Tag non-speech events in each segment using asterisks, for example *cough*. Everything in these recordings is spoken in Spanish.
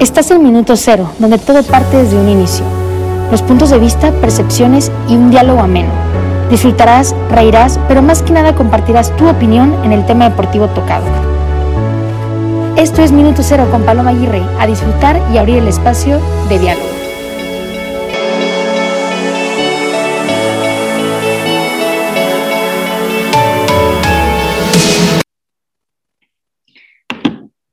Estás en Minuto Cero, donde todo parte desde un inicio. Los puntos de vista, percepciones y un diálogo ameno. Disfrutarás, reirás, pero más que nada compartirás tu opinión en el tema deportivo tocado. Esto es Minuto Cero con Paloma Aguirre, a disfrutar y abrir el espacio de diálogo.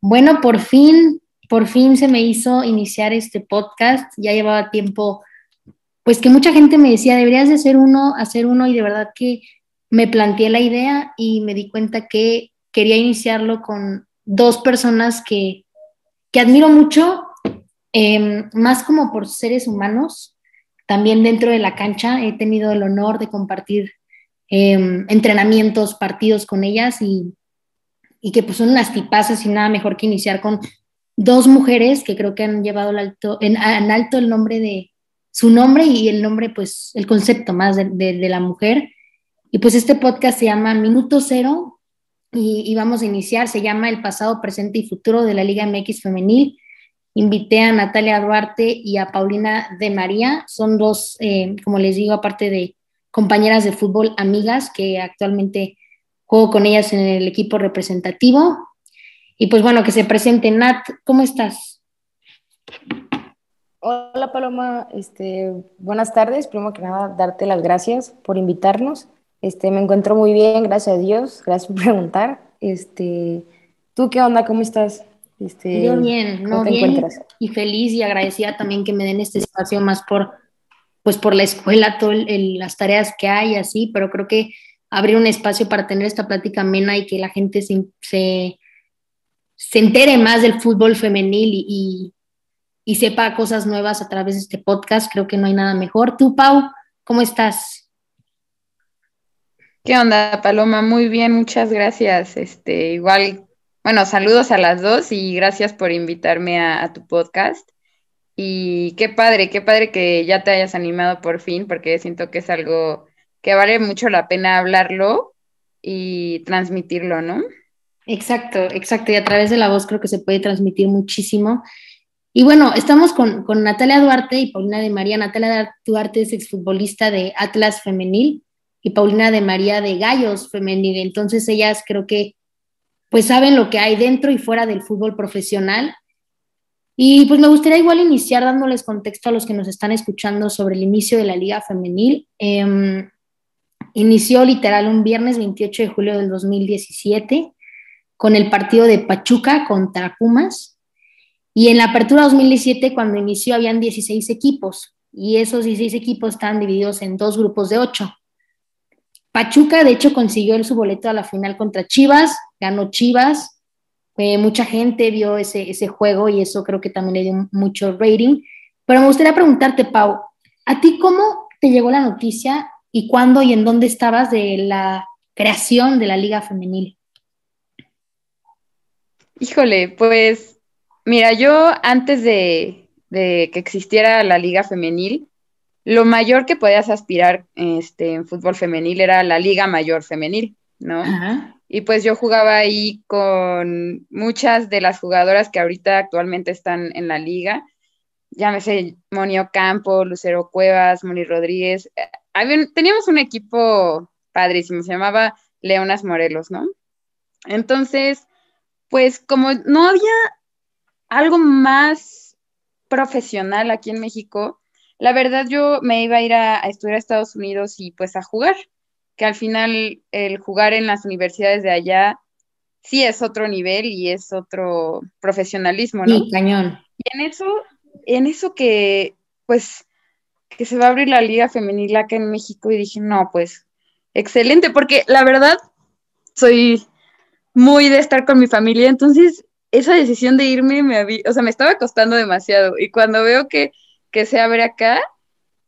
Bueno, por fin por fin se me hizo iniciar este podcast. Ya llevaba tiempo, pues que mucha gente me decía, deberías de hacer uno, hacer uno, y de verdad que me planteé la idea y me di cuenta que quería iniciarlo con dos personas que, que admiro mucho, em, más como por seres humanos. También dentro de la cancha he tenido el honor de compartir em, entrenamientos, partidos con ellas y, y que pues son unas tipazas y nada mejor que iniciar con dos mujeres que creo que han llevado alto, en, alto el nombre de su nombre y el nombre, pues el concepto más de, la mujer. Y pues este podcast se llama Minuto Cero y, vamos a iniciar, se llama El pasado, presente y futuro de la Liga MX femenil. Invité a Natalia Duarte y a Paulina de María, son dos, eh, como les digo, aparte de compañeras de fútbol, amigas que actualmente juego con ellas en el equipo representativo. Y pues bueno, que se presente. Nat, ¿cómo estás? Hola Paloma, este, buenas tardes. Primero que nada, darte las gracias por invitarnos. Este, me encuentro muy bien, gracias a Dios. Gracias por preguntar. Este, ¿Tú qué onda? ¿Cómo estás? Este, Yo bien, no bien y feliz y agradecida también que me den este espacio más por, pues por la escuela, todas las tareas que hay así, pero creo que abrir un espacio para tener esta plática amena y que la gente se, se se entere más del fútbol femenil y, sepa cosas nuevas a través de este podcast. Creo que no hay nada mejor. Tú, Pau, ¿cómo estás? ¿Qué onda, Paloma? Muy bien, muchas gracias. Este, igual, bueno, saludos a las dos y gracias por invitarme a, tu podcast. Y qué padre, qué padre que ya te hayas animado por fin, porque siento que es algo que vale mucho la pena hablarlo y transmitirlo, ¿no? Exacto, exacto. Y a través de la voz creo que se puede transmitir muchísimo. Y bueno, estamos con, Natalia Duarte y Paulina de María. Natalia Duarte es exfutbolista de Atlas Femenil y Paulina de María de Gallos Femenil. Entonces ellas creo que pues saben lo que hay dentro y fuera del fútbol profesional. Y pues me gustaría igual iniciar dándoles contexto a los que nos están escuchando sobre el inicio de la Liga Femenil. Em, inició literal un viernes 28 de julio del 2017 con el partido de Pachuca contra Pumas. Y en la apertura 2017, cuando inició, habían 16 equipos y esos 16 equipos estaban divididos en dos grupos de ocho. Pachuca, de hecho, consiguió su boleto a la final contra Chivas, ganó Chivas. mucha gente vio ese, ese juego y eso creo que también le dio mucho rating. Pero me gustaría preguntarte, Pau, ¿a ti cómo te llegó la noticia y cuándo y en dónde estabas de la creación de la Liga Femenil? Híjole, pues mira, yo antes de, que existiera la liga femenil, lo mayor que podías aspirar este, en fútbol femenil era la liga mayor femenil, ¿no? Y pues yo jugaba ahí con muchas de las jugadoras que ahorita actualmente están en la liga. Llámese Moni Ocampo, Lucero Cuevas, Moni Rodríguez. Eh, teníamos un equipo padrísimo, se llamaba Leonas Morelos, ¿no? Entonces, pues como no había algo más profesional aquí en México, la verdad yo me iba a ir a, estudiar a Estados Unidos y pues a jugar, que al final el jugar en las universidades de allá sí es otro nivel y es otro profesionalismo, ¿no? Sí, cañón. Y en eso, en eso que pues que se va a abrir la liga femenil acá en México y dije, no, pues excelente, porque la verdad soy muy de estar con mi familia, entonces esa decisión de irme me o sea, me estaba costando demasiado y cuando veo que, que se abre acá,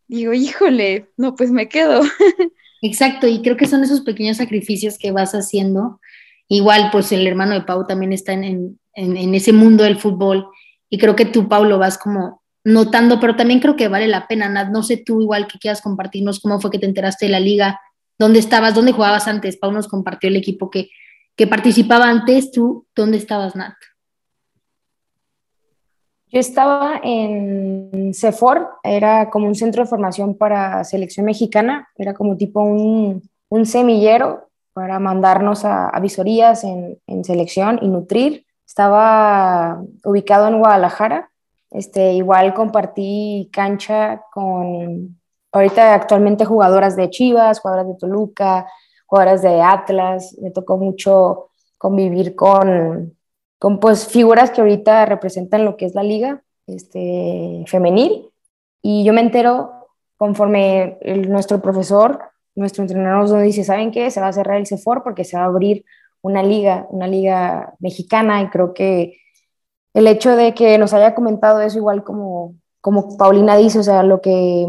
digo, híjole, no, pues me quedo. *laughs* Exacto, y creo que son esos pequeños sacrificios que vas haciendo. Igual, pues el hermano de Pau también está en, en, ese mundo del fútbol y creo que tú, Pau, lo vas como notando, pero también creo que vale la pena, Nat. No sé tú igual que quieras compartirnos cómo fue que te enteraste de la liga, dónde estabas, dónde jugabas antes. Pau nos compartió el equipo que, que participaba antes, ¿tú dónde estabas, Nat? Yo estaba en CEFOR, era como un centro de formación para selección mexicana, era como tipo un, un semillero para mandarnos a, visorías en, en, selección y nutrir. Estaba ubicado en Guadalajara, este, igual compartí cancha con ahorita actualmente jugadoras de Chivas, jugadoras de Toluca, jugadoras de Atlas, me tocó mucho convivir con, con pues figuras que ahorita representan lo que es la liga este, femenil. Y yo me entero conforme nuestro profesor, nuestro entrenador nos dice, ¿saben qué? Se va a cerrar el CEFOR porque se va a abrir una liga, una liga mexicana y creo que el hecho de que nos haya comentado eso igual como, como Paulina dice, o sea, lo que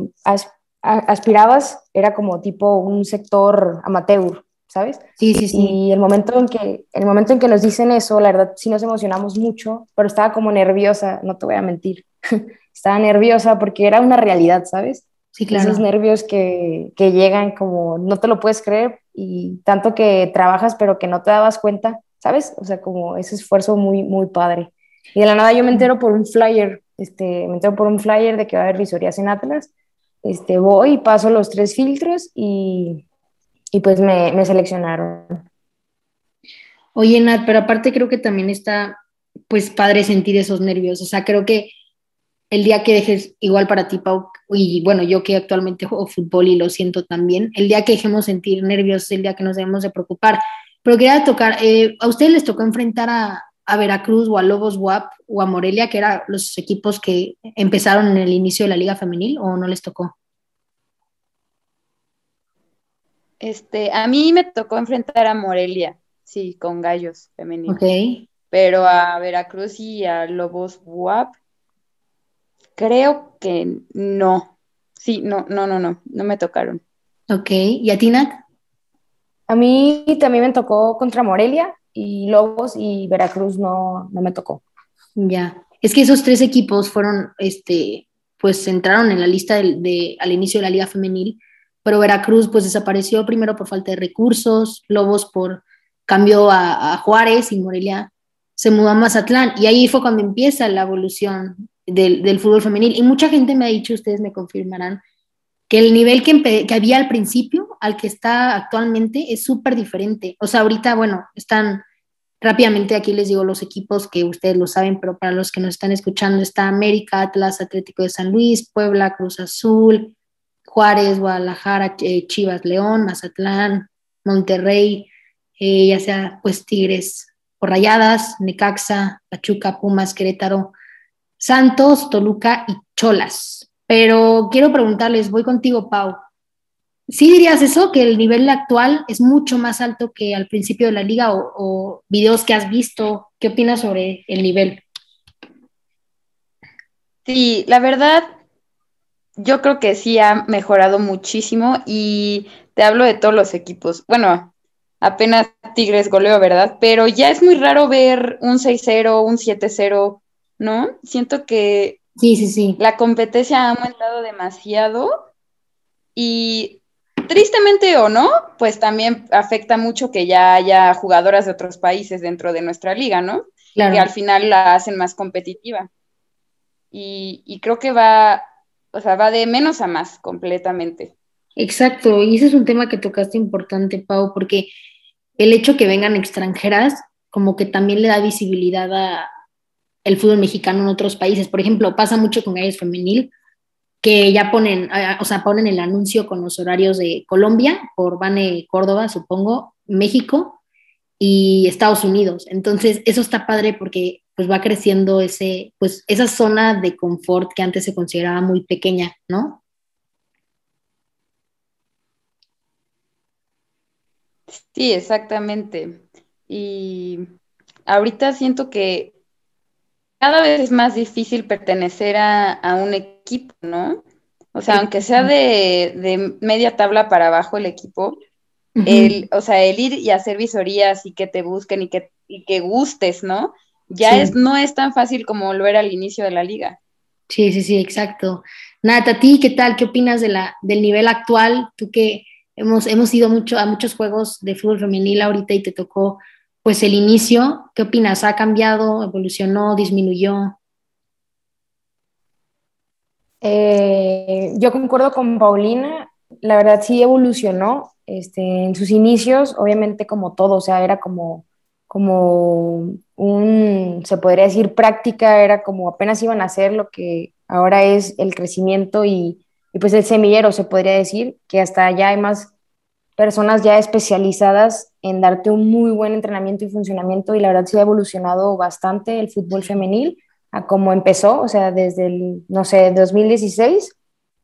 aspirabas era como tipo un sector amateur, ¿sabes? Sí, sí, sí. Y el momento en que, el momento en que nos dicen eso, la verdad sí nos emocionamos mucho, pero estaba como nerviosa, no te voy a mentir. *laughs* estaba nerviosa porque era una realidad, ¿sabes? Sí, claro. Esos nervios que, que llegan como no te lo puedes creer y tanto que trabajas pero que no te dabas cuenta, ¿sabes? O sea, como ese esfuerzo muy, muy padre. Y de la nada yo me entero por un flyer, este, me entero por un flyer de que va a haber visorías en Atlas. Este, voy, paso los tres filtros y y pues me, seleccionaron. Oye, Nat, pero aparte creo que también está, pues, padre sentir esos nervios. O sea, creo que el día que dejes, igual para ti, Pau, y bueno, yo que actualmente juego fútbol y lo siento también, el día que dejemos sentir nervios el día que nos debemos de preocupar. Pero quería tocar, eh, ¿a ustedes les tocó enfrentar a, a Veracruz o a Lobos WAP o a Morelia, que eran los equipos que empezaron en el inicio de la liga femenil, o no les tocó? Este, a mí me tocó enfrentar a Morelia, sí, con gallos femeninos. Ok. Pero a Veracruz y a Lobos WAP, creo que no. Sí, no, no, no, no, no me tocaron. Ok, ¿y a ti, Nat? A mí también me tocó contra Morelia y Lobos y Veracruz no, no me tocó. Ya, es que esos tres equipos fueron, este, pues entraron en la lista de, al inicio de la liga femenil pero Veracruz pues desapareció primero por falta de recursos, Lobos por cambió a, Juárez y Morelia se mudó a Mazatlán y ahí fue cuando empieza la evolución del, fútbol femenil y mucha gente me ha dicho, ustedes me confirmarán, que el nivel que, había al principio al que está actualmente es súper diferente. O sea, ahorita, bueno, están rápidamente aquí les digo los equipos que ustedes lo saben, pero para los que nos están escuchando está América, Atlas, Atlético de San Luis, Puebla, Cruz Azul, Juárez, Guadalajara, eh, Chivas, León, Mazatlán, Monterrey, eh, ya sea pues Tigres o Rayadas, Necaxa, Pachuca, Pumas, Querétaro, Santos, Toluca y Cholas. Pero quiero preguntarles, voy contigo, Pau. ¿Sí dirías eso, que el nivel actual es mucho más alto que al principio de la liga o, videos que has visto? ¿Qué opinas sobre el nivel? Sí, la verdad, yo creo que sí ha mejorado muchísimo y te hablo de todos los equipos. Bueno, apenas Tigres goleó, ¿verdad? Pero ya es muy raro ver un 6-0, un 7-0, ¿no? Siento que sí, sí, sí. la competencia ha aumentado demasiado y tristemente o no, pues también afecta mucho que ya haya jugadoras de otros países dentro de nuestra liga, ¿no? Claro. Que al final la hacen más competitiva. Y, y creo que va, o sea, va de menos a más completamente. Exacto, y ese es un tema que tocaste importante, Pau, porque el hecho que vengan extranjeras como que también le da visibilidad a el fútbol mexicano en otros países. Por ejemplo, pasa mucho con Gallos Femenil, que ya ponen, o sea, ponen el anuncio con los horarios de Colombia, por Bane Córdoba, supongo, México y Estados Unidos. Entonces, eso está padre porque pues va creciendo ese, pues esa zona de confort que antes se consideraba muy pequeña, ¿no? Sí, exactamente. Y ahorita siento que cada vez es más difícil pertenecer a, un equipo, ¿no? O sea, aunque sea de, media tabla para abajo el equipo, el, o sea, el ir y hacer visorías y que te busquen y que, y que gustes, ¿no? ya es, no es tan fácil como era al inicio de la liga. Sí, sí, sí, exacto. Nata, ¿a ti qué tal? ¿Qué opinas de la, del nivel actual? Tú que hemos, hemos ido mucho a muchos juegos de fútbol femenil ahorita y te tocó pues el inicio, ¿qué opinas? ¿Ha cambiado, evolucionó, disminuyó? Eh, yo concuerdo con Paulina, la verdad sí evolucionó. Este, en sus inicios, obviamente como todo, o sea, era como, como un, se podría decir, práctica, era como apenas iban a hacer lo que ahora es el crecimiento y, y pues el semillero, se podría decir, que hasta allá hay más personas ya especializadas en darte un muy buen entrenamiento y funcionamiento y la verdad se ha evolucionado bastante el fútbol femenil a cómo empezó, o sea, desde el, no sé, 2016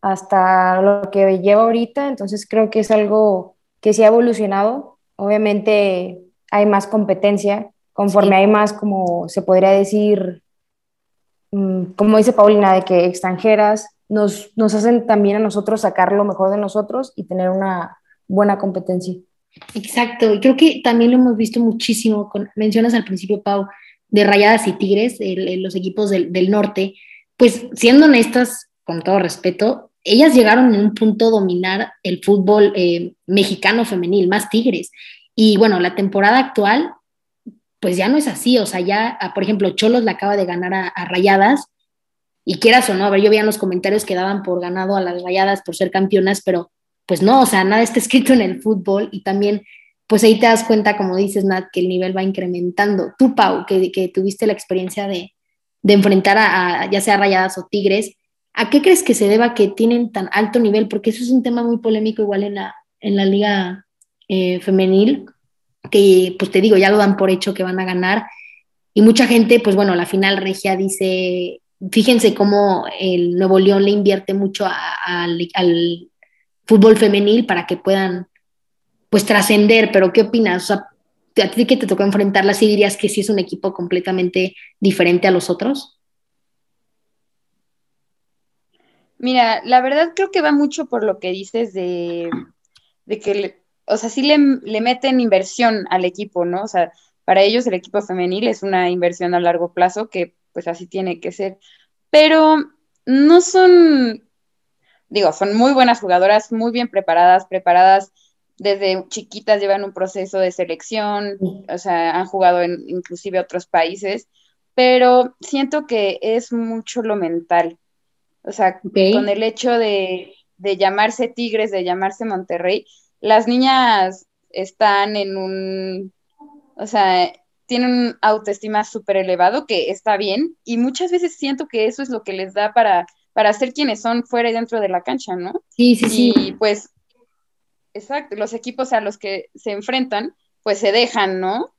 hasta lo que lleva ahorita, entonces creo que es algo que se ha evolucionado. Obviamente hay más competencia, conforme hay más, como se podría decir, mm, como dice Paulina, de que extranjeras nos, nos hacen también a nosotros sacar lo mejor de nosotros y tener una buena competencia. Exacto, y creo que también lo hemos visto muchísimo, con, mencionas al principio, Pau, de Rayadas y Tigres, los equipos del, del, norte, pues siendo honestas, con todo respeto, ellas llegaron en un punto a dominar el fútbol eh, mexicano femenil, más Tigres. Y bueno, la temporada actual, pues ya no es así, o sea, ya, por ejemplo, Cholos la acaba de ganar a, a Rayadas, y quieras o no, a ver, yo veía en los comentarios que daban por ganado a las Rayadas por ser campeonas, pero pues no, o sea, nada está escrito en el fútbol y también, pues ahí te das cuenta, como dices, Nat, que el nivel va incrementando. Tú, Pau, que, tuviste la experiencia de, de enfrentar a, ya sea Rayadas o Tigres, ¿a qué crees que se deba que tienen tan alto nivel? Porque eso es un tema muy polémico igual en la, en la liga eh, femenil, que pues te digo, ya lo dan por hecho que van a ganar. Y mucha gente, pues bueno, la final regia dice, fíjense cómo el Nuevo León le invierte mucho al fútbol femenil para que puedan pues trascender, pero ¿qué opinas? O sea, ¿a ti que te tocó enfrentarla, sí dirías que sí es un equipo completamente diferente a los otros? Mira, la verdad creo que va mucho por lo que dices de, de que, o sea, sí le, le, meten inversión al equipo, ¿no? O sea, para ellos el equipo femenil es una inversión a largo plazo que pues así tiene que ser, pero no son digo, son muy buenas jugadoras, muy bien preparadas, preparadas desde chiquitas, llevan un proceso de selección, o sea, han jugado en inclusive otros países, pero siento que es mucho lo mental. O sea, con el hecho de, de llamarse Tigres, de llamarse Monterrey, las niñas están en un, o sea, tienen un autoestima súper elevado que está bien y muchas veces siento que eso es lo que les da para para ser quienes son fuera y dentro de la cancha, ¿no? Sí, sí, sí. Y pues, exacto, los equipos a los que se enfrentan, pues se dejan, ¿no?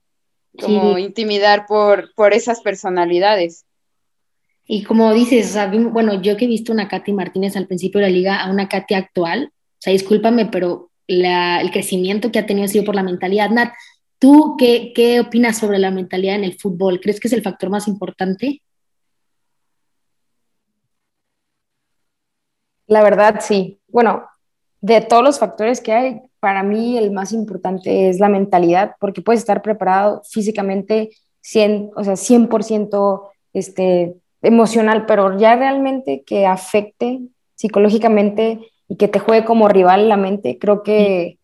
Como intimidar por, por esas personalidades. Y como dices, o sea, bueno, yo que he visto una Katy Martínez al principio de la liga a una Katy actual, o sea, discúlpame, pero la, el crecimiento que ha tenido ha sido por la mentalidad. Nat, ¿tú qué, qué opinas sobre la mentalidad en el fútbol? ¿Crees que es el factor más importante? La verdad, sí. Bueno, de todos los factores que hay, para mí el más importante es la mentalidad, porque puedes estar preparado físicamente, 100, o sea, 100% este, emocional, pero ya realmente que afecte psicológicamente y que te juegue como rival la mente, creo que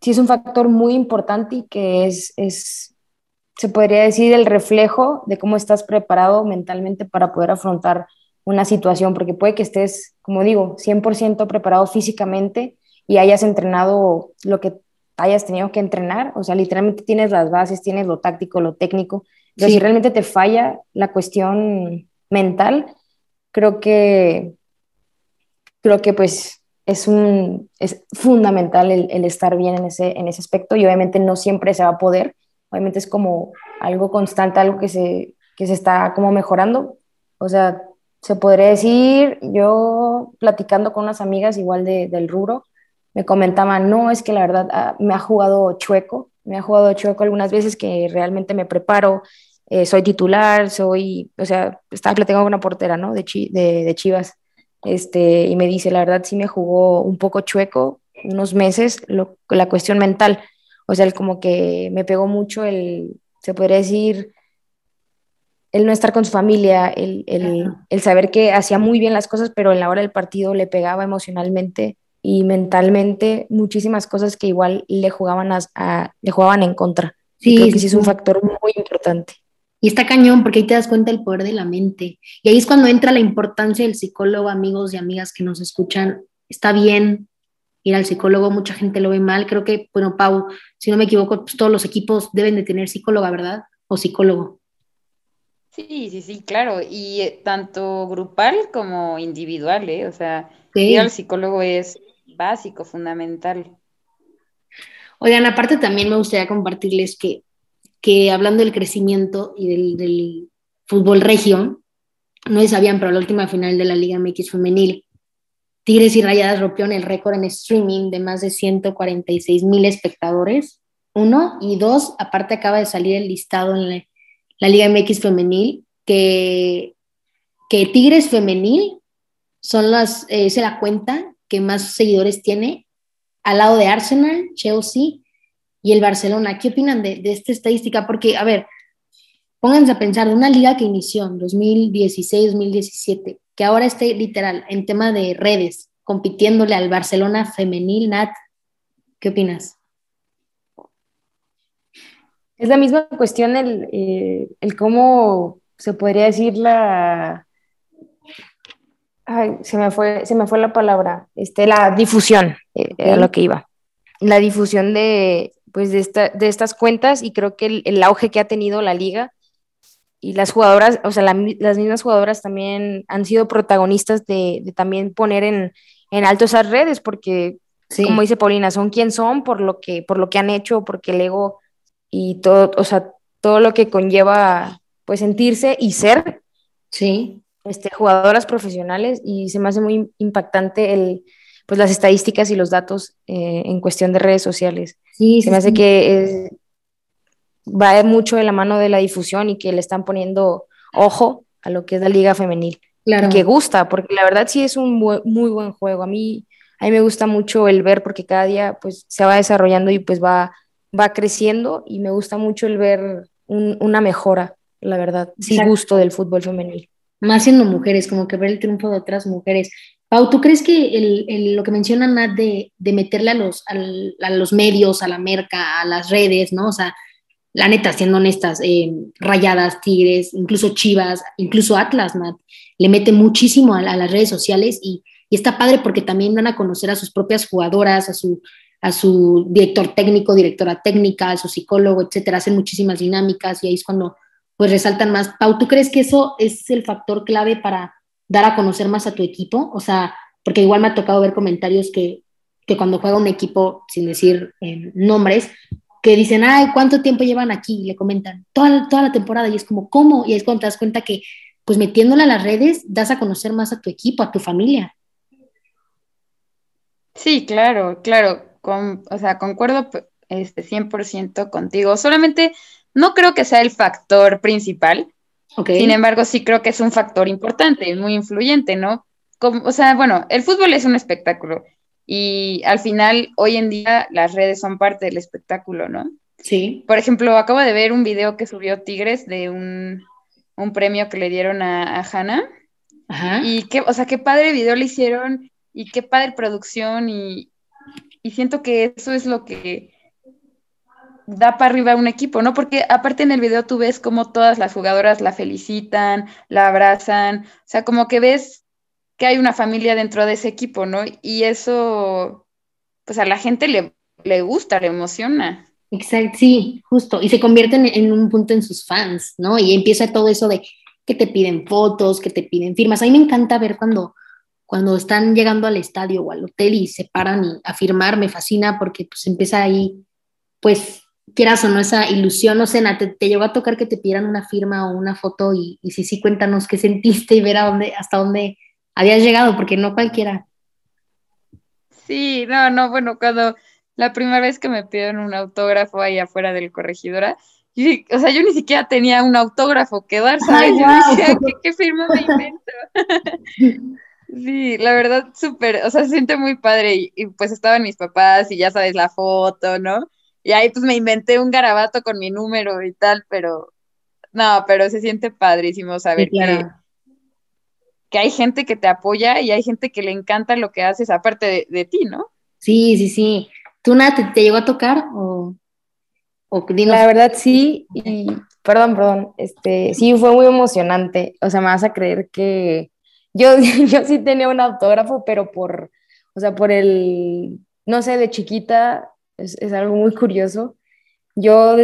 sí es un factor muy importante y que es, es, se podría decir, el reflejo de cómo estás preparado mentalmente para poder afrontar una situación, porque puede que estés, como digo, 100% preparado físicamente y hayas entrenado lo que hayas tenido que entrenar, o sea, literalmente tienes las bases, tienes lo táctico, lo técnico, pero si realmente te falla la cuestión mental, creo que, creo que pues es, un, es fundamental el, el, estar bien en ese, en ese aspecto y obviamente no siempre se va a poder, obviamente es como algo constante, algo que se, que se está como mejorando, o sea, se podría decir, yo platicando con unas amigas igual de, del rubro, me comentaban, no, es que la verdad ah, me ha jugado chueco, me ha jugado chueco algunas veces que realmente me preparo, eh, soy titular, soy, o sea, estaba platicando con una portera, ¿no? De, de, de, Chivas, este, y me dice, la verdad sí me jugó un poco chueco unos meses lo, la cuestión mental, o sea, el, como que me pegó mucho el, se podría decir, el no estar con su familia, el, el, el, saber que hacía muy bien las cosas, pero en la hora del partido le pegaba emocionalmente y mentalmente muchísimas cosas que igual le jugaban, a, le jugaban en contra. Sí, creo que sí es un factor muy importante. Y está cañón porque ahí te das cuenta del poder de la mente. Y ahí es cuando entra la importancia del psicólogo, amigos y amigas que nos escuchan. Está bien ir al psicólogo, mucha gente lo ve mal. Creo que, bueno, Pau, si no me equivoco, pues todos los equipos deben de tener psicóloga, ¿verdad? O psicólogo. Sí, sí, sí, claro. Y eh, tanto grupal como individual, ¿eh? O sea, ir al psicólogo es básico, fundamental. Oigan, aparte también me gustaría compartirles que que hablando del crecimiento y del, fútbol regio, no sabían, pero la última final de la Liga MX femenil, Tigres y Rayadas rompieron el récord en streaming de más de 146 mil espectadores. Uno, y dos, aparte acaba de salir el listado en la, Liga MX femenil, que, que Tigres femenil son las, eh, se la cuenta que más seguidores tiene, al lado de Arsenal, Chelsea y el Barcelona. ¿Qué opinan de, esta estadística? Porque, a ver, pónganse a pensar de una liga que inició en 2016, 2017, que ahora esté literal en tema de redes, compitiéndole al Barcelona femenil, Nat. ¿Qué opinas? Es la misma cuestión el, eh, el cómo se podría decir la... Ay, se me fue, se me fue la palabra, este, la difusión, eh, lo que iba. La difusión de, pues de, esta, de estas cuentas y creo que el, auge que ha tenido la liga y las jugadoras, o sea, las mismas jugadoras también han sido protagonistas de, también poner en, alto esas redes, porque, como dice Paulina, son quien son por lo que, por lo que han hecho, porque el ego y todo, o sea, todo lo que conlleva, pues, sentirse y ser. Sí. Este, jugadoras profesionales y se me hace muy impactante el, pues las estadísticas y los datos eh, en cuestión de redes sociales. Sí, Se me hace que va mucho de la mano de la difusión y que le están poniendo ojo a lo que es la liga femenil. Claro. Y que gusta, porque la verdad sí es un muy buen juego. A mí, a mí me gusta mucho el ver porque cada día pues se va desarrollando y pues va, va creciendo y me gusta mucho el ver una mejora, la verdad. Sí gusto del fútbol femenil. Más siendo mujeres, como que ver el triunfo de otras mujeres. Pau, ¿tú crees que lo que menciona Nat de, meterle a los, a los medios, a la merca, a las redes, ¿no? O sea, la neta, siendo honestas, eh, rayadas, tigres, incluso chivas, incluso Atlas, Nat, le mete muchísimo a, las redes sociales y, está padre porque también van a conocer a sus propias jugadoras, a su, a su director técnico, directora técnica, a su psicólogo, etcétera, hacen muchísimas dinámicas y ahí es cuando pues resaltan más. Pau, ¿tú crees que eso es el factor clave para dar a conocer más a tu equipo, o sea, porque igual me ha tocado ver comentarios que, cuando juega un equipo, sin decir eh, nombres, que dicen, ay, ¿cuánto tiempo llevan aquí? Y le comentan, toda, toda la temporada, y es como, ¿cómo? Y es cuando te das cuenta que, pues metiéndola a las redes, das a conocer más a tu equipo, a tu familia. Sí, claro, claro, con, o sea, concuerdo este, 100% contigo, solamente no creo que sea el factor principal, sin embargo, sí creo que es un factor importante, muy influyente, ¿no? Como, o sea, bueno, el fútbol es un espectáculo y al final, hoy en día, las redes son parte del espectáculo, ¿no? Sí. Por ejemplo, acabo de ver un video que subió Tigres de un, premio que le dieron a, a Hannah. Ajá. Y qué, o sea, qué padre video le hicieron y qué padre producción y, y siento que eso es lo que da para arriba un equipo, ¿no? Porque aparte en el video tú ves como todas las jugadoras la felicitan, la abrazan, o sea, como que ves que hay una familia dentro de ese equipo, ¿no? Y eso, pues a la gente le, le gusta, le emociona. Exacto, sí, justo. Y se convierten en un punto en sus fans, ¿no? Y empieza todo eso de que te piden fotos, que te piden firmas. A mí me encanta ver cuando, cuando están llegando al estadio o al hotel y se paran a firmar, me fascina porque pues empieza ahí, pues quieras o no esa ilusión, no sé, te, te, llegó a tocar que te pidieran una firma o una foto y, y sí, sí, cuéntanos qué *laughs* sentiste y ver a dónde, hasta dónde habías llegado, porque no cualquiera. Sí, no, no, bueno, cuando la primera vez que me pidieron un autógrafo ahí afuera del corregidora, y, o sea, yo ni siquiera tenía un autógrafo que dar, ¿sabes? yo decía, ¿qué, firma me invento? *laughs* sí, la verdad, súper, o sea, se siente muy padre y, y pues estaban mis papás y ya sabes la foto, ¿no? Y ahí pues me inventé un garabato con mi número y tal, pero no, pero se siente padrísimo saber que, que hay gente que te apoya y hay gente que le encanta lo que haces aparte de, ti, ¿no? Sí, sí, sí. ¿Tú nada te, llegó a tocar o, o La verdad sí, y, perdón, perdón, este, sí, fue muy emocionante, o sea, me vas a creer que yo, *laughs* yo sí tenía un autógrafo, pero por, o sea, por el, no sé, de chiquita, es, es algo muy curioso. Yo,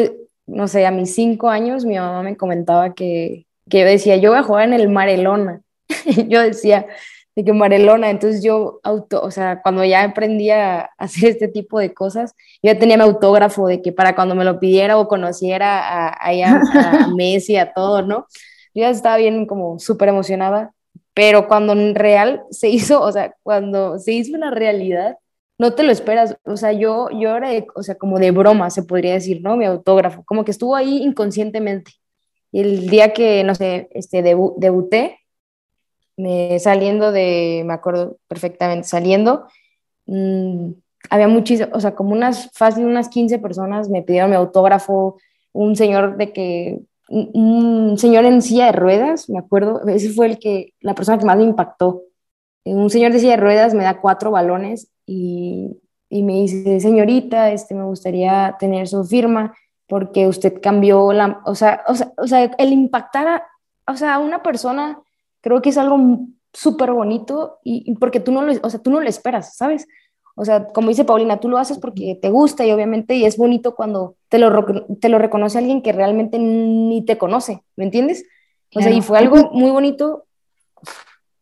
no sé, a mis cinco años mi mamá me comentaba que, que yo decía, yo voy a jugar en el Marelona. *laughs* yo decía, de que Marelona, entonces yo auto, o sea, cuando ya aprendí a hacer este tipo de cosas, yo ya tenía mi autógrafo de que para cuando me lo pidiera o conociera a, a, a *laughs* Messi, a todo, ¿no? Yo ya estaba bien como súper emocionada, pero cuando en real se hizo, o sea, cuando se hizo una realidad, no te lo esperas, o sea, yo, yo era, o sea, como de broma, se podría decir, ¿no? Mi autógrafo, como que estuvo ahí inconscientemente. Y el día que, no sé, este, debuté, me, saliendo de, me acuerdo perfectamente, saliendo, mmm, había muchísimas, o sea, como unas, fácil unas 15 personas me pidieron mi autógrafo, un señor de que, un, señor en silla de ruedas, me acuerdo, ese fue el que, la persona que más me impactó. Un señor de silla de ruedas me da cuatro balones y, y me dice, señorita, este, me gustaría tener su firma porque usted cambió la, o sea, o sea, o sea el impactar a, o sea, a una persona creo que es algo súper bonito y, porque tú no, lo, o sea, tú no lo esperas, ¿sabes? O sea, como dice Paulina, tú lo haces porque te gusta y obviamente y es bonito cuando te lo, te lo reconoce alguien que realmente ni te conoce, ¿me entiendes? O sea, y fue algo muy bonito.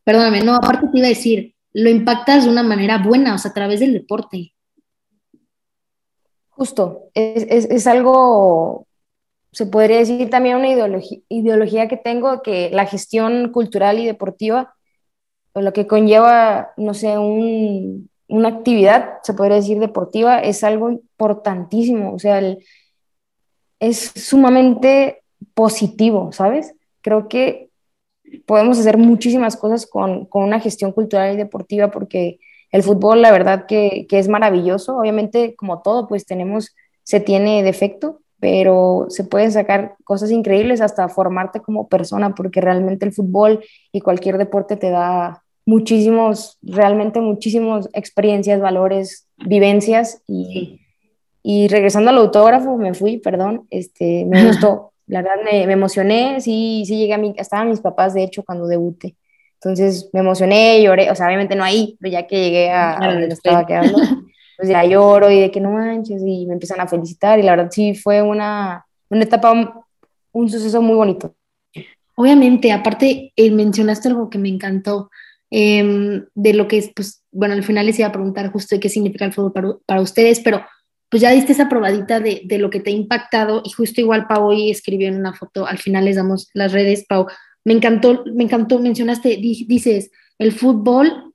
Perdóname, no, aparte te iba a decir, lo impactas de una manera buena, o sea, a través del deporte. Justo, es, es, es algo se podría decir también una ideología, ideología que tengo, que la gestión cultural y deportiva, o lo que conlleva, no sé, un, una actividad, se podría decir deportiva, es algo importantísimo, o sea, es sumamente positivo, ¿sabes? Creo que podemos hacer muchísimas cosas con, con, una gestión cultural y deportiva porque el fútbol, la verdad que, que es maravilloso, obviamente como todo, pues tenemos, se tiene defecto, pero se pueden sacar cosas increíbles hasta formarte como persona, porque realmente el fútbol y cualquier deporte te da muchísimos, realmente muchísimas experiencias, valores, vivencias y, y regresando al autógrafo, me fui, perdón, este, me *laughs* gustó, la verdad me, me, emocioné, sí, sí llegué a mi, estaban mis papás de hecho cuando debuté, entonces me emocioné, lloré, o sea, obviamente no ahí, pero ya que llegué a, a donde estaba quedando, pues ya lloro y de que no manches y me empiezan a felicitar y la verdad sí fue una, una etapa, un, suceso muy bonito. Obviamente, aparte eh, mencionaste algo que me encantó, eh, de lo que es, pues, bueno, al final les iba a preguntar justo de qué significa el fútbol para, para ustedes, pero pues ya diste esa probadita de, de, lo que te ha impactado y justo igual Pau hoy escribió en una foto, al final les damos las redes, Pau, me encantó, me encantó, mencionaste, dices, el fútbol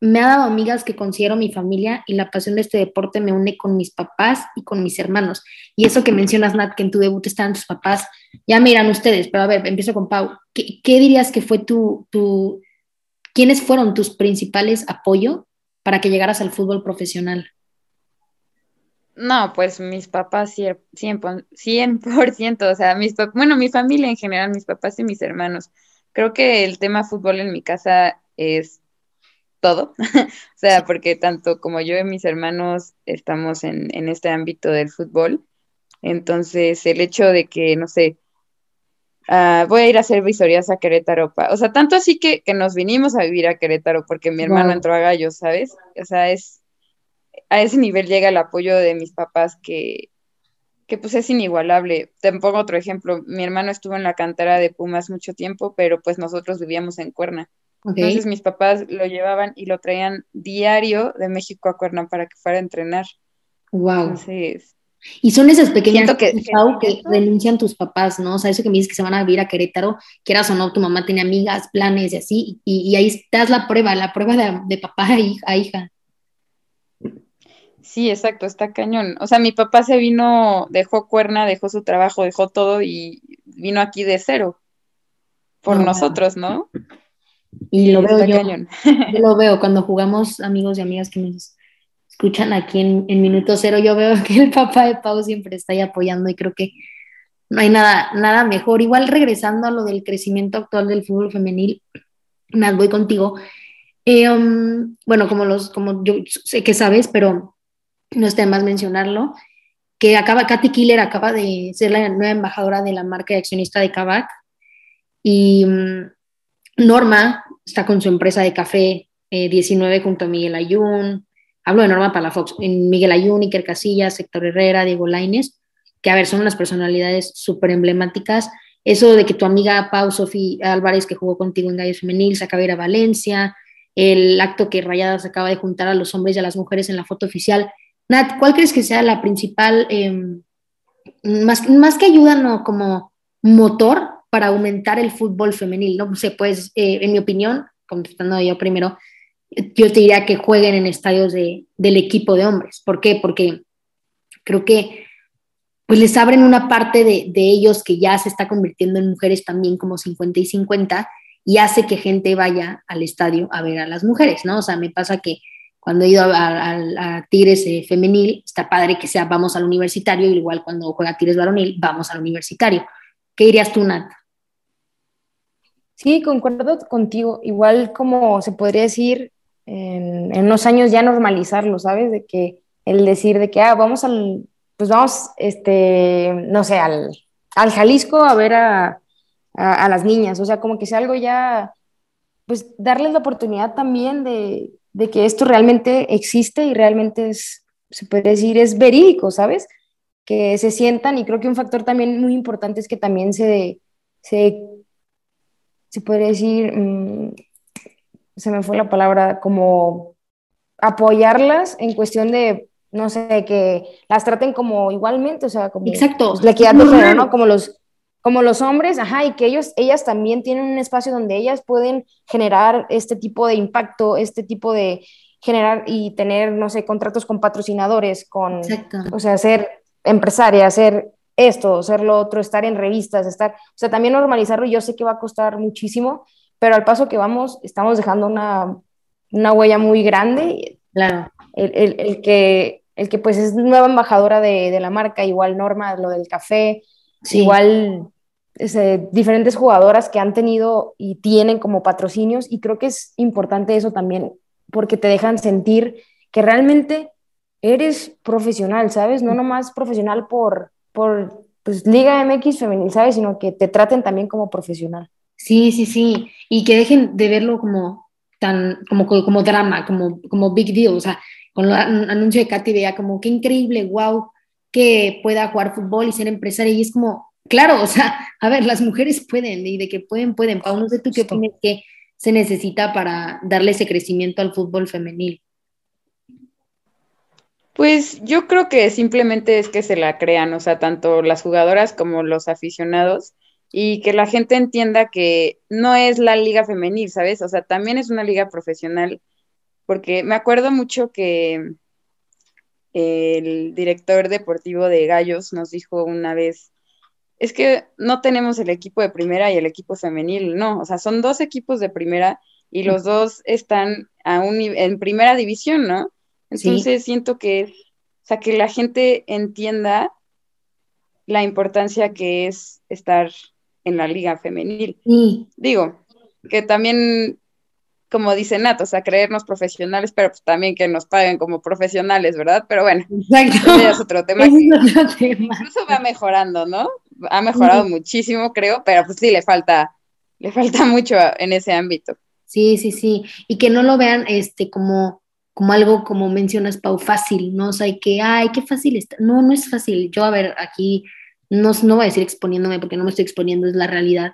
me ha dado amigas que considero mi familia y la pasión de este deporte me une con mis papás y con mis hermanos. Y eso que mencionas, Nat, que en tu debut estaban tus papás, ya miran ustedes, pero a ver, empiezo con Pau. ¿Qué, qué dirías que fue tu, tu, quiénes fueron tus principales apoyo para que llegaras al fútbol profesional? No, pues mis papás 100%, 100%, o sea, mis bueno, mi familia en general, mis papás y mis hermanos. Creo que el tema fútbol en mi casa es todo, *laughs* o sea, porque tanto como yo y mis hermanos estamos en, en, este ámbito del fútbol, entonces el hecho de que, no sé, uh, voy a ir a hacer visorías a Querétaro, o sea, tanto así que, que, nos vinimos a vivir a Querétaro porque mi hermano wow. entró a Gallos, ¿sabes? O sea, es, a ese nivel llega el apoyo de mis papás que, que pues es inigualable. Te pongo otro ejemplo, mi hermano estuvo en la cantera de Pumas mucho tiempo, pero pues nosotros vivíamos en Cuerna. Okay. Entonces mis papás lo llevaban y lo traían diario de México a Cuerna para que fuera a entrenar. Wow. Entonces, y son esas pequeñas que, que, que, renuncian tus papás, ¿no? O sea, eso que me dices que se van a vivir a Querétaro, quieras o no, tu mamá tiene amigas, planes y así, y, y ahí estás la prueba, la prueba de, de papá a hija, a hija. Sí, exacto, está cañón. O sea, mi papá se vino, dejó Cuerna, dejó su trabajo, dejó todo y vino aquí de cero por no, nosotros, ¿no? Y lo veo yo, yo lo *laughs* veo cuando jugamos amigos y amigas que nos escuchan aquí en, en, Minuto Cero, yo veo que el papá de Pau siempre está ahí apoyando y creo que no hay nada, nada mejor. Igual regresando a lo del crecimiento actual del fútbol femenil, Nat, voy contigo. Eh, um, bueno, como, los, como yo sé que sabes, pero no está de más mencionarlo. que acaba, Katy Killer acaba de ser la nueva embajadora de la marca de accionista de Kavak y mm, Norma está con su empresa de café 19 eh, junto a Miguel Ayun, hablo de Norma Palafox, en Miguel Ayun, Iker Casillas, Héctor Herrera, Diego Laines, que a ver, son unas personalidades súper emblemáticas. Eso de que tu amiga Pau Sofía Álvarez, que jugó contigo en Gallos Femenil, se acaba de ir a Valencia, el acto que Rayadas acaba de juntar a los hombres y a las mujeres en la foto oficial. Nat, ¿cuál crees que sea la principal, em, más, más que ayuda, como motor para aumentar el fútbol femenil? No sé, pues, eh, en mi opinión, contestando yo primero, yo te diría que jueguen en estadios de, del equipo de hombres. ¿Por qué? Porque creo que pues les abren una parte de, de, ellos que ya se está convirtiendo en mujeres también como 50 y 50 y hace que gente vaya al estadio a ver a las mujeres, ¿no? O sea, me pasa que cuando he ido a, Tigres eh, femenil, está padre que sea vamos al universitario, igual cuando juega Tigres varonil, vamos al universitario. ¿Qué dirías tú, Nat? Sí, concuerdo contigo. Igual como se podría decir, en, unos años ya normalizarlo, ¿sabes? De que el decir de que, ah, vamos al, pues vamos, este, no sé, al, al Jalisco a ver a, a, las niñas, o sea, como que sea algo ya, pues darles la oportunidad también de, de que esto realmente existe y realmente es, se puede decir, es verídico, ¿sabes? Que se sientan y creo que un factor también muy importante es que también se, se, se puede decir, mm, se me fue la palabra, como apoyarlas en cuestión de, no sé, que las traten como igualmente, o sea, como Exacto. Pues, la equidad de género, ¿no? Como los, como los hombres, ajá, y que ellos, ellas también tienen un espacio donde ellas pueden generar este tipo de impacto, este tipo de generar y tener, no sé, contratos con patrocinadores, con, Exacto. o sea, ser empresaria, hacer esto, hacer lo otro, estar en revistas, estar, o sea, también normalizarlo, yo sé que va a costar muchísimo, pero al paso que vamos, estamos dejando una, una huella muy grande. Claro. El, el, el, que, el que pues es nueva embajadora de, de la marca, igual Norma, lo del café, sí. igual ese, diferentes jugadoras que han tenido y tienen como patrocinios, y creo que es importante eso también, porque te dejan sentir que realmente eres profesional, ¿sabes? No nomás profesional por, por pues, Liga MX femenil, ¿sabes? Sino que te traten también como profesional. Sí, sí, sí. Y que dejen de verlo como tan, como, como drama, como, como big deal. O sea, con el anuncio de Katy veía como qué increíble, wow, que pueda jugar fútbol y ser empresaria. Y es como, claro, o sea, *laughs* a ver, las mujeres pueden, y de que pueden, pueden. Pau, no sé tú qué opinas que se necesita para darle ese crecimiento al fútbol femenil. Pues yo creo que simplemente es que se la crean, o sea, tanto las jugadoras como los aficionados y que la gente entienda que no es la liga femenil, ¿sabes? O sea, también es una liga profesional, porque me acuerdo mucho que el director deportivo de Gallos nos dijo una vez, es que no tenemos el equipo de primera y el equipo femenil, no, o sea, son dos equipos de primera y los dos están a un, en primera división, ¿no? Entonces sí. siento que, o sea, que la gente entienda la importancia que es estar en la liga femenil. Sí. Digo, que también, como dice Nat, o sea, creernos profesionales, pero pues también que nos paguen como profesionales, ¿verdad? Pero bueno, Exacto. es otro tema. Es otro tema. Incluso va mejorando, ¿no? Ha mejorado sí. muchísimo, creo, pero pues sí, le falta, le falta *laughs* mucho en ese ámbito. Sí, sí, sí. Y que no lo vean este como, como algo, como mencionas, Pau, fácil, ¿no? O sea, que, ay, qué fácil está. No, no es fácil. Yo, a ver, aquí no, no voy a decir exponiéndome porque no me estoy exponiendo, es la realidad,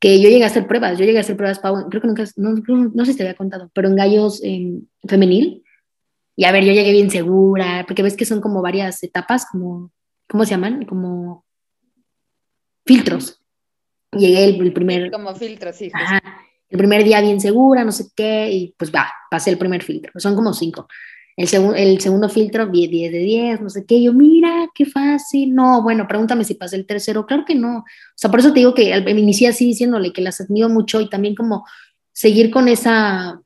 que yo llegué a hacer pruebas, yo llegué a hacer pruebas, creo que nunca, no, no, sé si te había contado, pero en gallos eh, femenil, y a ver, yo llegué bien segura, porque ves que son como varias etapas, como, ¿cómo se llaman? Como filtros. Llegué el, el primer... Como filtros, sí. Ajá, el primer día bien segura, no sé qué, y pues va, pasé el primer filtro, son como cinco. El, seg el, segundo filtro, 10 de 10, no sé qué. Yo, mira, qué fácil. No, bueno, pregúntame si pasé el tercero. Claro que no. O sea, por eso te digo que me inicié así diciéndole que las admiro mucho y también como seguir con esa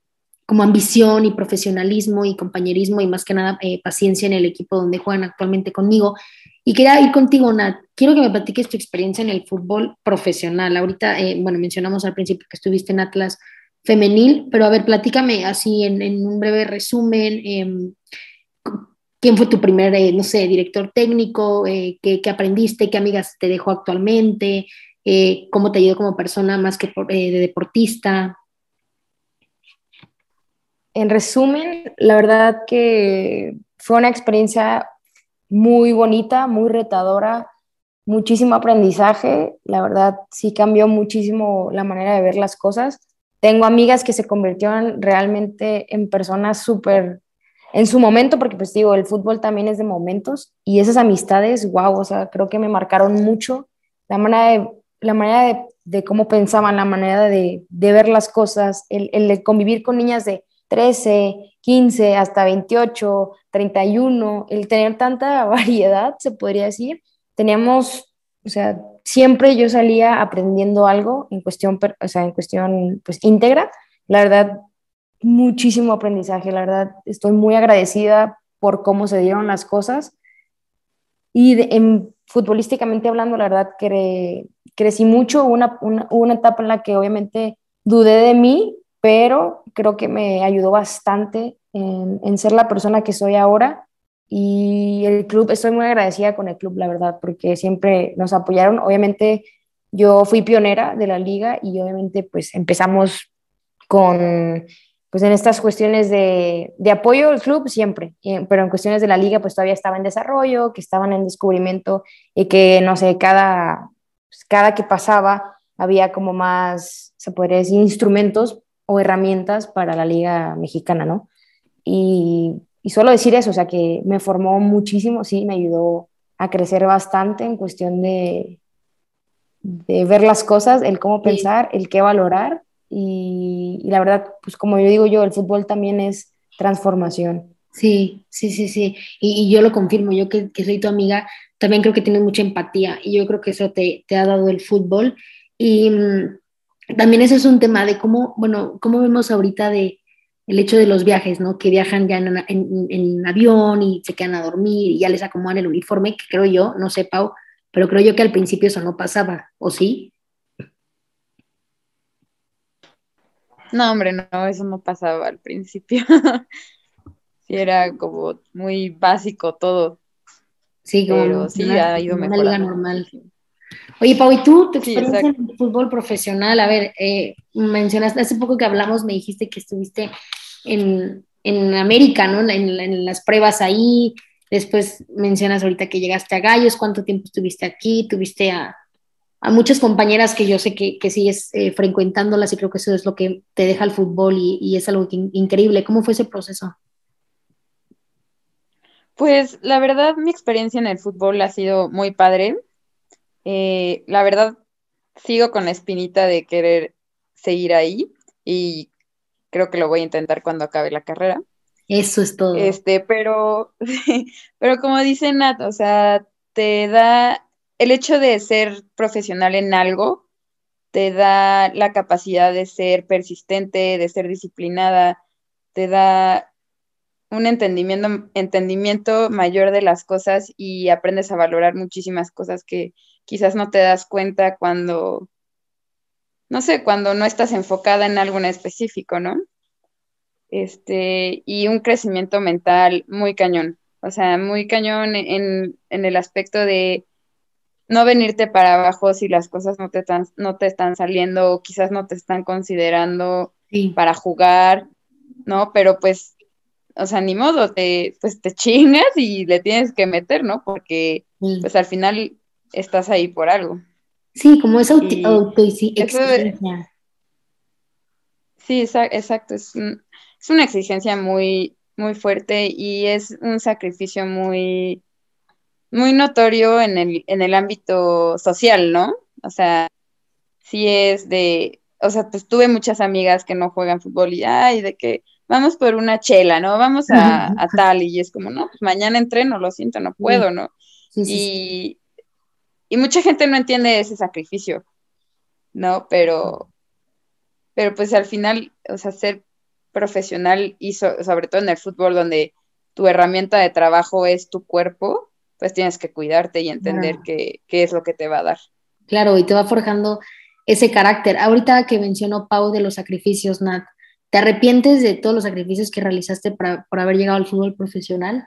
como ambición y profesionalismo y compañerismo y más que nada eh, paciencia en el equipo donde juegan actualmente conmigo. Y quería ir contigo, Nat. Quiero que me platiques tu experiencia en el fútbol profesional. Ahorita, eh, bueno, mencionamos al principio que estuviste en Atlas femenil, pero a ver, platícame así en, un breve resumen, eh, quién fue tu primer, eh, no sé, director técnico, eh, qué, aprendiste, qué amigas te dejó actualmente, eh, cómo te ayudó como persona más que de deportista. En resumen, la verdad que fue una experiencia muy bonita, muy retadora, muchísimo aprendizaje, la verdad sí cambió muchísimo la manera de ver las cosas. Tengo amigas que se convirtieron realmente en personas súper en su momento, porque pues digo, el fútbol también es de momentos y esas amistades, wow, o sea, creo que me marcaron mucho la manera de, la manera de, cómo pensaban, la manera de, ver las cosas, el, el, convivir con niñas de 13, 15, hasta 28, 31, el tener tanta *laughs* variedad, se podría decir. Teníamos, o sea, siempre yo salía aprendiendo algo en cuestión, o sea, en cuestión, pues, íntegra. La verdad, muchísimo aprendizaje, la verdad, estoy muy agradecida por cómo se dieron las cosas. Y en, futbolísticamente hablando, la verdad, crecí mucho, una, una, etapa en la que obviamente dudé de mí, pero creo que me ayudó bastante en, en, ser la persona que soy ahora. Y el club, estoy muy agradecida con el club, la verdad, porque siempre nos apoyaron. Obviamente yo fui pionera de la liga y obviamente pues empezamos con pues en estas cuestiones de, de apoyo al club siempre, pero en cuestiones de la liga pues todavía estaba en desarrollo, que estaban en descubrimiento y que no sé, cada, pues, cada que pasaba había como más, se podría decir, instrumentos o herramientas para la liga mexicana, ¿no? Y, y solo decir eso, o sea, que me formó muchísimo, sí, me ayudó a crecer bastante en cuestión de, de ver las cosas, el cómo pensar, el qué valorar y, la verdad, pues como yo digo yo, el fútbol también es transformación. Sí, sí, sí, sí. Y, yo lo confirmo, yo que, soy tu amiga, también creo que tienes mucha empatía y yo creo que eso te, te ha dado el fútbol. Y mm, también eso es un tema de cómo, bueno, cómo vemos ahorita de el hecho de los viajes, ¿no? Que viajan ya en, en, en avión y se quedan a dormir y ya les acomodan el uniforme, que creo yo, no sé, Pau, pero creo yo que al principio eso no pasaba, ¿o sí? No, hombre, no, eso no pasaba al principio. *laughs* sí, era como muy básico todo. Sí, como Pero sí ha ido mejorando. Normal. Oye, Pau, ¿y tú, tu experiencia en el fútbol profesional? A ver, eh, mencionaste, hace poco que hablamos, me dijiste que estuviste en, en América, ¿no? En, en, las pruebas ahí. Después mencionas ahorita que llegaste a Gallos. ¿Cuánto tiempo estuviste aquí? ¿Tuviste a, a muchas compañeras que yo sé que, que sigues eh, frecuentándolas y creo que eso es lo que te deja el fútbol y, es algo increíble. ¿Cómo fue ese proceso? Pues la verdad, mi experiencia en el fútbol ha sido muy padre. Eh, la verdad, sigo con la espinita de querer seguir ahí y creo que lo voy a intentar cuando acabe la carrera. Eso es todo. Este, pero, *laughs* pero como dice Nat, o sea, te da el hecho de ser profesional en algo te da la capacidad de ser persistente, de ser disciplinada, te da un entendimiento, entendimiento mayor de las cosas y aprendes a valorar muchísimas cosas que quizás no te das cuenta cuando, no sé, cuando no estás enfocada en algo en específico, ¿no? Este, y un crecimiento mental muy cañón, o sea, muy cañón en, en el aspecto de no venirte para abajo si las cosas no te están, no te están saliendo o quizás no te están considerando para jugar, ¿no? Pero pues, o sea, ni modo, te, pues te chingas y le tienes que meter, ¿no? Porque pues al final estás ahí por algo. Sí, como esa autoexigencia. Sí, exacto, es, es una exigencia muy, muy fuerte y es un sacrificio muy, muy notorio en el, en el ámbito social, ¿no? O sea, sí es de, o sea, pues tuve muchas amigas que no juegan fútbol y, ay, de que vamos por una chela, ¿no? Vamos a, tal, y es como, no, pues mañana entreno, lo siento, no puedo, ¿no? y, y mucha gente no entiende ese sacrificio, ¿no? Pero, pero pues al final, o sea, ser profesional y sobre todo en el fútbol donde tu herramienta de trabajo es tu cuerpo, pues tienes que cuidarte y entender qué, es lo que te va a dar. Claro, y te va forjando ese carácter. Ahorita que mencionó Pau de los sacrificios, Nat, ¿te arrepientes de todos los sacrificios que realizaste para, por haber llegado al fútbol profesional?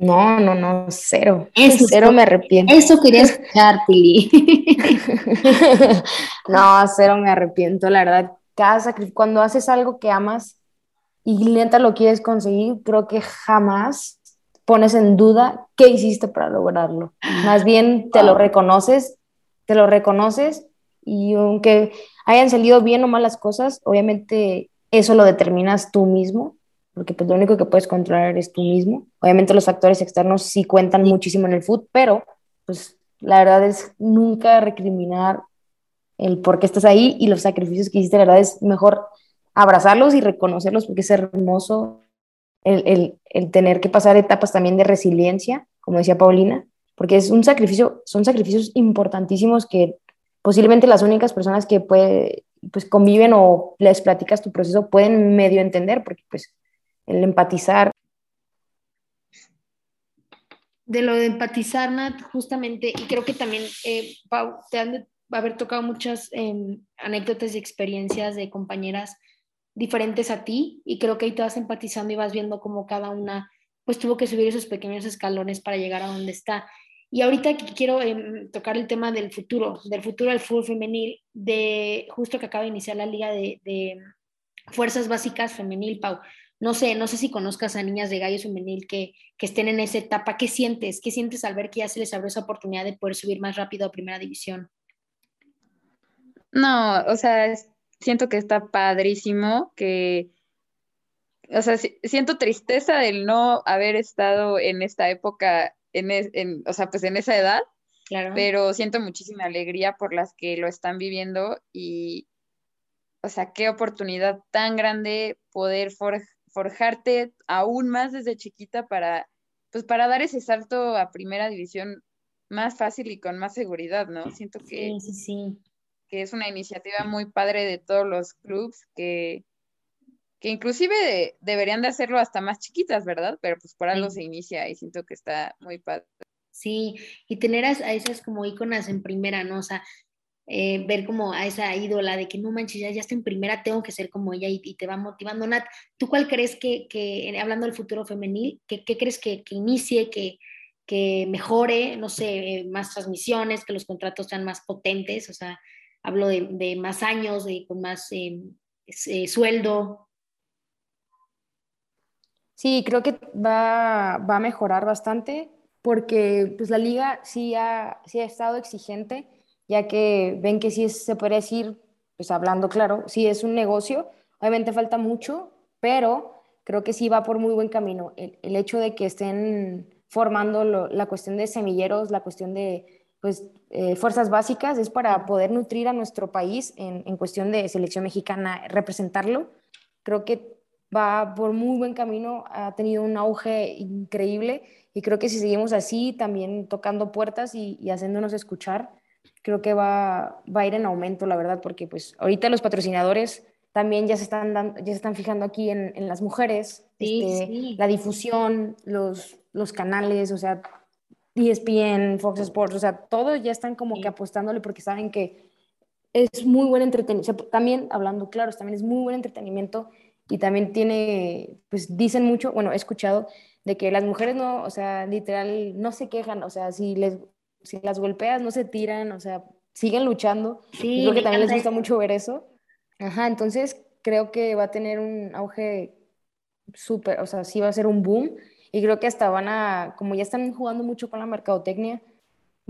No, no, no, cero. cero me arrepiento. Eso quería escuchar, Pili. *laughs* no, cero me arrepiento, la verdad. Cada cuando haces algo que amas y neta lo quieres conseguir, creo que jamás pones en duda qué hiciste para lograrlo. Más bien te lo reconoces, te lo reconoces y aunque hayan salido bien o malas cosas, obviamente eso lo determinas tú mismo porque pues lo único que puedes controlar es tú mismo. Obviamente los factores externos sí cuentan muchísimo en el foot, pero pues la verdad es nunca recriminar el por qué estás ahí y los sacrificios que hiciste, la verdad es mejor abrazarlos y reconocerlos porque es hermoso el, el, el tener que pasar etapas también de resiliencia, como decía Paulina, porque es un sacrificio, son sacrificios importantísimos que posiblemente las únicas personas que puede, pues conviven o les platicas tu proceso pueden medio entender, porque pues el empatizar. De lo de empatizar, Nat, justamente, y creo que también, eh, Pau, te han de haber tocado muchas em, anécdotas y experiencias de compañeras diferentes a ti, y creo que ahí te vas empatizando y vas viendo cómo cada una pues tuvo que subir esos pequeños escalones para llegar a donde está. Y ahorita quiero em, tocar el tema del futuro, del futuro del fútbol femenil, de justo que acaba de iniciar la liga de, de fuerzas básicas femenil, Pau. No sé, no sé si conozcas a niñas de gallo femenil que, que estén en esa etapa. ¿Qué sientes? ¿Qué sientes al ver que ya se les abrió esa oportunidad de poder subir más rápido a primera división? No, o sea, siento que está padrísimo, que, o sea, siento tristeza del no haber estado en esta época, en, en, o sea, pues en esa edad, claro. pero siento muchísima alegría por las que lo están viviendo y, o sea, qué oportunidad tan grande poder forjar forjarte aún más desde chiquita para, pues para dar ese salto a primera división más fácil y con más seguridad, ¿no? Siento que, sí, sí, que es una iniciativa muy padre de todos los clubes que, que inclusive deberían de hacerlo hasta más chiquitas, ¿verdad? Pero pues por algo se inicia y siento que está muy padre. Sí, y tener a, a esas como íconas en primera, ¿no? O sea, eh, ver como a esa ídola de que no manches, ya, ya está en primera, tengo que ser como ella y, te va motivando. Nat, ¿tú cuál crees que, que hablando del futuro femenil, qué, crees que, que inicie, que, que mejore, no sé, más transmisiones, que los contratos sean más potentes? O sea, hablo de, de más años, de, con más eh, eh, sueldo. Sí, creo que va, va, a mejorar bastante porque pues la liga sí ha, sí ha estado exigente ya que ven que sí se puede decir, pues hablando claro, sí es un negocio, obviamente falta mucho, pero creo que sí va por muy buen camino. El, hecho de que estén formando la cuestión de semilleros, la cuestión de pues, eh, fuerzas básicas, es para poder nutrir a nuestro país en, en cuestión de selección mexicana, representarlo. Creo que va por muy buen camino, ha tenido un auge increíble y creo que si seguimos así, también tocando puertas y, y haciéndonos escuchar, creo que va, va a ir en aumento, la verdad, porque pues ahorita los patrocinadores también ya se están, ya se están fijando aquí en, en las mujeres, este, la difusión, los, los canales, o sea, ESPN, Fox Sports, o sea, todos ya están como que apostándole porque saben que es muy buen entretenimiento, también hablando claro, también es muy buen entretenimiento y también tiene, pues dicen mucho, bueno, he escuchado de que las mujeres no, o sea, literal, no se quejan, o sea, si les, si las golpeas no se tiran, o sea, siguen luchando. Sí, creo que también les gusta mucho ver eso. Ajá, entonces creo que va a tener un auge súper, o sea, sí va a ser un boom. Y creo que hasta van a, como ya están jugando mucho con la mercadotecnia,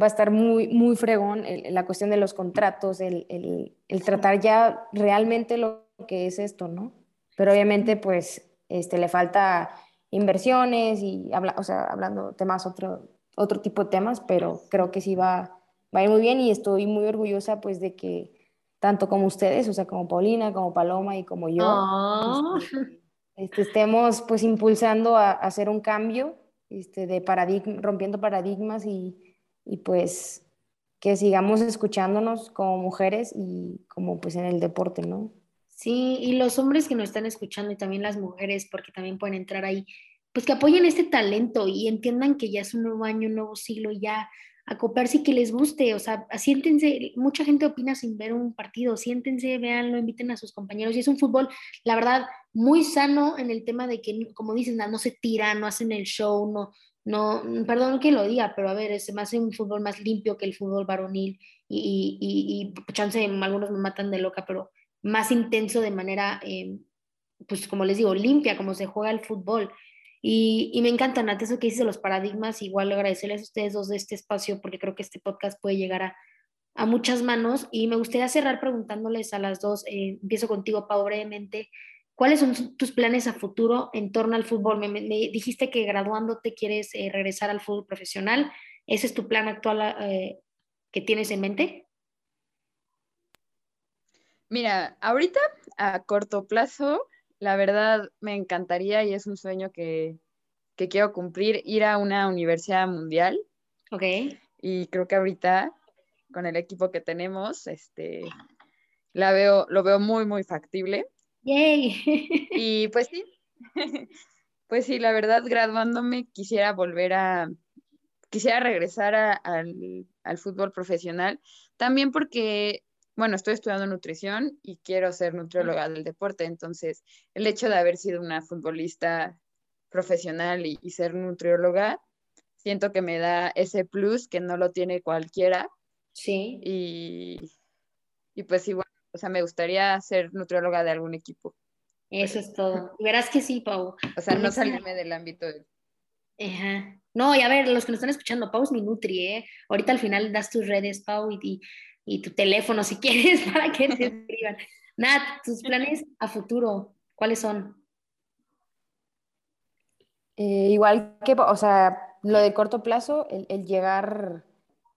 va a estar muy, muy fregón la cuestión de los contratos, el, el, el, tratar ya realmente lo que es esto, ¿no? Pero obviamente, pues, este, le falta inversiones y, habla, o sea, hablando temas otro, otro tipo de temas, pero creo que sí va, va a ir muy bien y estoy muy orgullosa pues de que tanto como ustedes, o sea, como Paulina, como Paloma y como yo, este, este, estemos pues impulsando a, hacer un cambio este, de paradigma, rompiendo paradigmas y, y pues que sigamos escuchándonos como mujeres y como pues en el deporte, ¿no? Sí, y los hombres que nos están escuchando y también las mujeres, porque también pueden entrar ahí, pues que apoyen este talento y entiendan que ya es un nuevo año, un nuevo siglo, ya acoplarse y que les guste, o sea, siéntense, mucha gente opina sin ver un partido, siéntense, véanlo, inviten a sus compañeros, y es un fútbol, la verdad, muy sano en el tema de que, como dicen, no se tiran, no hacen el show, no, no, perdón que lo diga, pero a ver, es más un fútbol más limpio que el fútbol varonil y, y, y, chance, algunos me matan de loca, pero más intenso de manera, eh, pues como les digo, limpia, como se juega el fútbol. Y, me encanta, Nat, eso que dices los paradigmas, igual agradecerles a ustedes dos de este espacio, porque creo que este podcast puede llegar a, a muchas manos. Y me gustaría cerrar preguntándoles a las dos, eh, empiezo contigo, Pau, brevemente, ¿cuáles son tus planes a futuro en torno al fútbol? Me, me dijiste que graduándote quieres eh, regresar al fútbol profesional. ¿Ese es tu plan actual eh, que tienes en mente? Mira, ahorita a corto plazo la verdad me encantaría y es un sueño que, quiero cumplir, ir a una universidad mundial. Ok. Y creo que ahorita, con el equipo que tenemos, este, la veo, lo veo muy, muy factible. Yay. *laughs* Y pues sí, *laughs* pues sí, la verdad, graduándome quisiera volver a, quisiera regresar al, al fútbol profesional, también porque bueno, estoy estudiando nutrición y quiero ser nutrióloga del deporte, entonces el hecho de haber sido una futbolista profesional y, ser nutrióloga, siento que me da ese plus que no lo tiene cualquiera. Sí. Y, y pues igual, o sea, me gustaría ser nutrióloga de algún equipo. Eso es todo. verás que sí, Pau. O sea, no salirme del ámbito Ajá. No, y a ver, los que nos están escuchando, Pau es mi nutri, ¿eh? Ahorita al final das tus redes, Pau, y, y tu teléfono si quieres *laughs* para que te *laughs* escriban. Nat, tus planes a futuro, ¿cuáles son? Eh, igual que, o sea, lo de corto plazo, el, llegar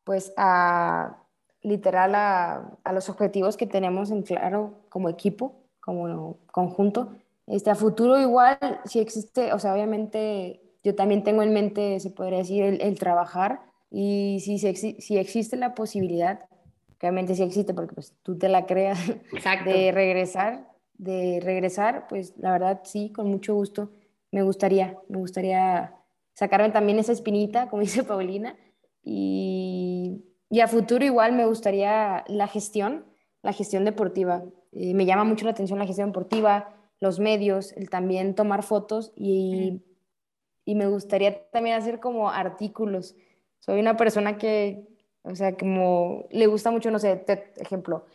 pues a literal a, a, los objetivos que tenemos en claro como equipo, como conjunto. Este, a futuro igual, si existe, o sea, obviamente yo también tengo en mente, se podría decir, el, el trabajar y si, si existe la posibilidad obviamente sí existe porque pues tú te la creas *laughs* de regresar, de regresar, pues la verdad sí, con mucho gusto me gustaría, me gustaría sacarme también esa espinita, como *laughs* dice Paulina, y, y a futuro igual me gustaría la gestión, la gestión deportiva. Eh, me llama mucho la atención la gestión deportiva, los medios, el también tomar fotos y, y me gustaría también hacer como artículos. Soy una persona que, o sea, como le gusta mucho, no sé, ejemplo,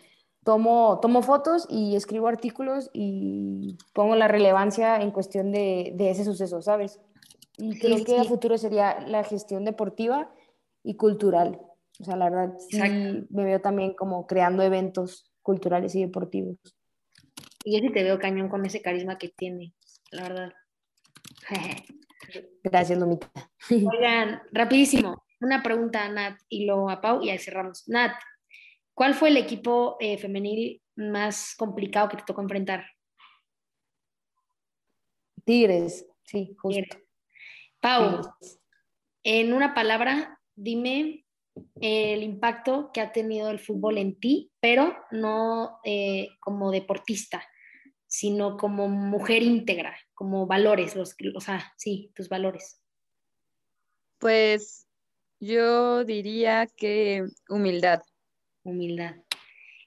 tomo, tomo fotos y escribo artículos y pongo la relevancia en cuestión de, de ese suceso, ¿sabes? Y creo que a futuro sería la gestión deportiva y cultural. O sea, la verdad, sí me veo también como creando eventos culturales y deportivos. Y yo sí te veo cañón con ese carisma que tiene, la verdad. *laughs* Gracias, Lumita. *laughs* Oigan, rapidísimo, una pregunta a Nat y luego a Pau y ahí cerramos. Nat, ¿cuál fue el equipo eh, femenil más complicado que te tocó enfrentar? Tigres, sí, justo. Pau, en una palabra, dime el impacto que ha tenido el fútbol en ti, pero no eh, como deportista, sino como mujer íntegra, como valores, los, o sea, sí, tus valores. Pues yo diría que humildad. Humildad.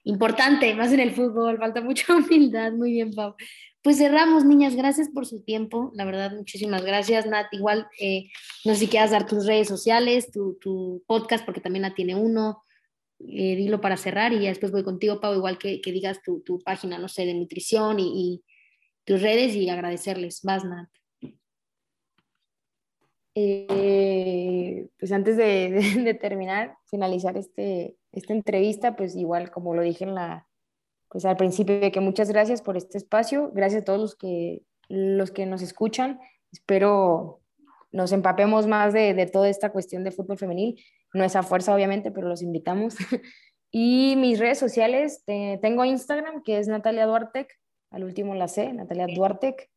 Importante, más en el fútbol, falta mucha *laughs* humildad. Muy bien, Pau. Pues cerramos, niñas. Gracias por su tiempo. La verdad, muchísimas gracias, Nat. Igual, eh, no sé si quieras dar tus redes sociales, tu, podcast, porque también la tiene uno. Eh, dilo para cerrar y ya después voy contigo, Pau, igual que, digas tu, página, no sé, de nutrición y, y tus redes y agradecerles. Vas, Nat. Eh, pues antes de, terminar, finalizar este, esta entrevista, pues igual como lo dije en la, pues al principio, que muchas gracias por este espacio, gracias a todos los que, los que nos escuchan, espero nos empapemos más de, toda esta cuestión de fútbol femenil, no es a fuerza obviamente, pero los invitamos. *laughs* y mis redes sociales, tengo Instagram que es Natalia Duartec, al último la sé, Natalia Duartec,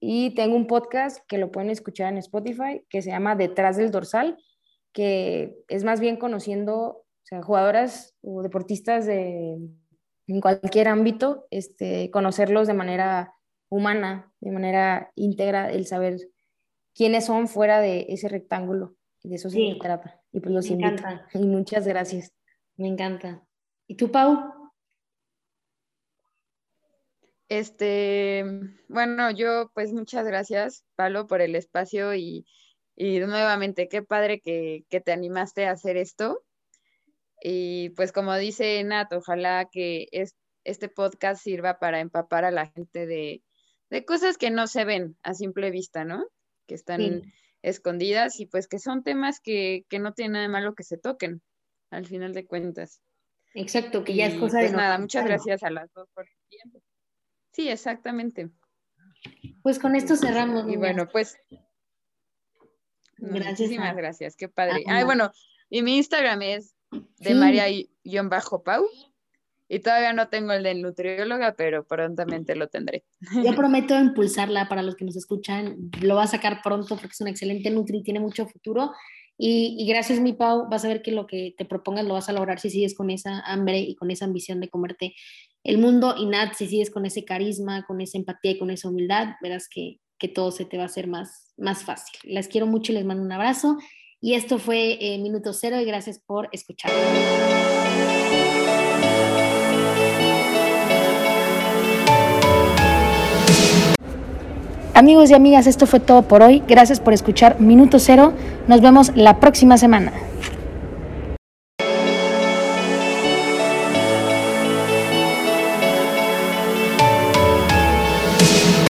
y tengo un podcast que lo pueden escuchar en Spotify que se llama Detrás del Dorsal, que es más bien conociendo sea, jugadoras o deportistas de, en cualquier ámbito, este, conocerlos de manera humana, de manera íntegra, el saber quiénes son fuera de ese rectángulo. De eso se trata. Y pues los invito. *laughs* Y muchas gracias. Me encanta. ¿Y tú, Pau? Este, bueno, yo pues muchas gracias, Pablo, por el espacio y, Y nuevamente, qué padre que, que te animaste a hacer esto. Y pues como dice Nat, ojalá que este podcast sirva para empapar a la gente de, cosas que no se ven a simple vista, ¿no? Que están escondidas y pues que son temas que, no tiene nada de malo que se toquen, al final de cuentas. Exacto, que ya es cosa pues de... nada, muchas gracias a las dos por el tiempo. Sí, exactamente. Pues con esto cerramos. Y bueno, pues... Gracias muchísimas gracias, qué padre. Ay, bueno, y mi Instagram es de María-Pau. Y todavía no tengo el de nutrióloga, pero prontamente lo tendré. Yo *laughs* prometo impulsarla para los que nos escuchan. Lo va a sacar pronto porque es una excelente nutri, tiene mucho futuro. Y, gracias, mi Pau, vas a ver que lo que te propongas lo vas a lograr si sigues con esa hambre y con esa ambición de comerte el mundo. Y Nat, si sigues con ese carisma, con esa empatía y con esa humildad, verás que, que todo se te va a hacer más, más fácil. Las quiero mucho y les mando un abrazo. Y esto fue eh, Minuto Cero y gracias por escuchar. Amigos y amigas, esto fue todo por hoy. Gracias por escuchar Minuto Cero. Nos vemos la próxima semana.